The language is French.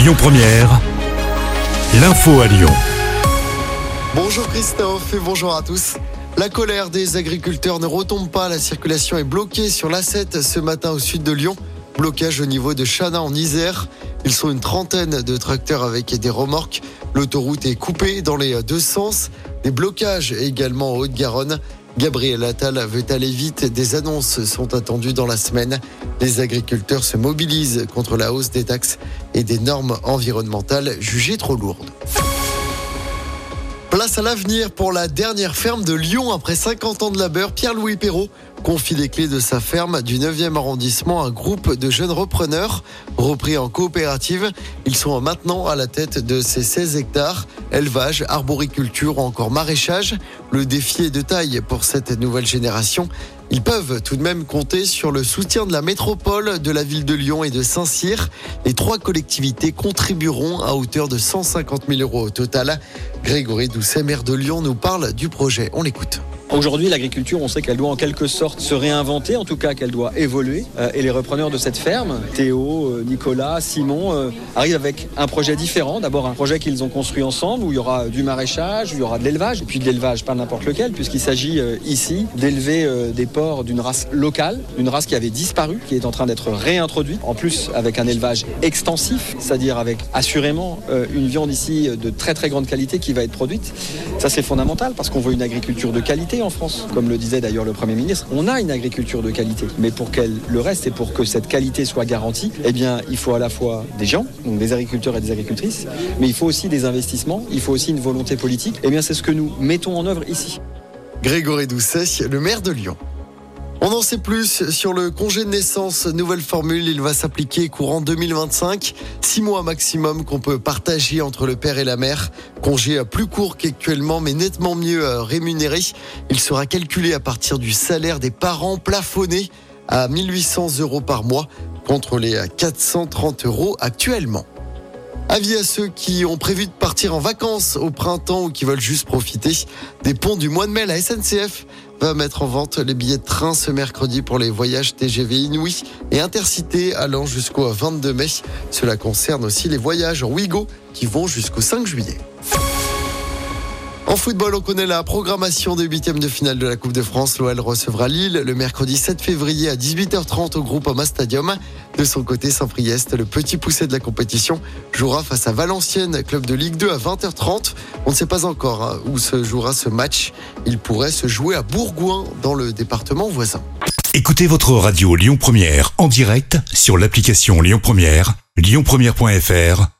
Lyon Première, l'info à Lyon. Bonjour Christophe et bonjour à tous. La colère des agriculteurs ne retombe pas. La circulation est bloquée sur l'A7 ce matin au sud de Lyon. Blocage au niveau de Chana en Isère. Ils sont une trentaine de tracteurs avec des remorques. L'autoroute est coupée dans les deux sens. Des blocages également en Haute-Garonne. Gabriel Attal veut aller vite. Des annonces sont attendues dans la semaine. Les agriculteurs se mobilisent contre la hausse des taxes et des normes environnementales jugées trop lourdes. Place à l'avenir pour la dernière ferme de Lyon après 50 ans de labeur. Pierre-Louis Perrault confie les clés de sa ferme du 9e arrondissement à un groupe de jeunes repreneurs repris en coopérative. Ils sont maintenant à la tête de ces 16 hectares. Élevage, arboriculture ou encore maraîchage. Le défi est de taille pour cette nouvelle génération. Ils peuvent tout de même compter sur le soutien de la métropole, de la ville de Lyon et de Saint-Cyr. Les trois collectivités contribueront à hauteur de 150 000 euros au total. Grégory Doucet, maire de Lyon, nous parle du projet. On l'écoute. Aujourd'hui, l'agriculture, on sait qu'elle doit en quelque sorte se réinventer, en tout cas qu'elle doit évoluer. Euh, et les repreneurs de cette ferme, Théo, euh, Nicolas, Simon, euh, arrivent avec un projet différent. D'abord, un projet qu'ils ont construit ensemble, où il y aura du maraîchage, où il y aura de l'élevage, et puis de l'élevage, pas n'importe lequel, puisqu'il s'agit ici d'élever des porcs d'une race locale, une race qui avait disparu, qui est en train d'être réintroduite, en plus avec un élevage extensif, c'est-à-dire avec assurément une viande ici de très très grande qualité qui va être produite. Ça, c'est fondamental, parce qu'on veut une agriculture de qualité en France. Comme le disait d'ailleurs le Premier ministre, on a une agriculture de qualité. Mais pour qu'elle le reste et pour que cette qualité soit garantie, eh bien, il faut à la fois des gens, donc des agriculteurs et des agricultrices, mais il faut aussi des investissements, il faut aussi une volonté politique. Eh bien, c'est ce que nous mettons en œuvre ici. Grégory Doucet, le maire de Lyon. On en sait plus sur le congé de naissance. Nouvelle formule, il va s'appliquer courant 2025. Six mois maximum qu'on peut partager entre le père et la mère. Congé plus court qu'actuellement, mais nettement mieux euh, rémunéré. Il sera calculé à partir du salaire des parents plafonné à 1800 euros par mois contre les 430 euros actuellement. Avis à ceux qui ont prévu de partir en vacances au printemps ou qui veulent juste profiter des ponts du mois de mai. La SNCF va mettre en vente les billets de train ce mercredi pour les voyages TGV Inouï et Intercité allant jusqu'au 22 mai. Cela concerne aussi les voyages en Ouigo qui vont jusqu'au 5 juillet. En football, on connaît la programmation des huitièmes de finale de la Coupe de France. L'OL recevra Lille le mercredi 7 février à 18h30 au groupe Ama Stadium. De son côté, Saint-Priest, le petit poussé de la compétition, jouera face à Valenciennes, club de Ligue 2 à 20h30. On ne sait pas encore hein, où se jouera ce match. Il pourrait se jouer à Bourgoin, dans le département voisin. Écoutez votre radio Lyon Première en direct sur l'application Lyon Première, lyonpremière.fr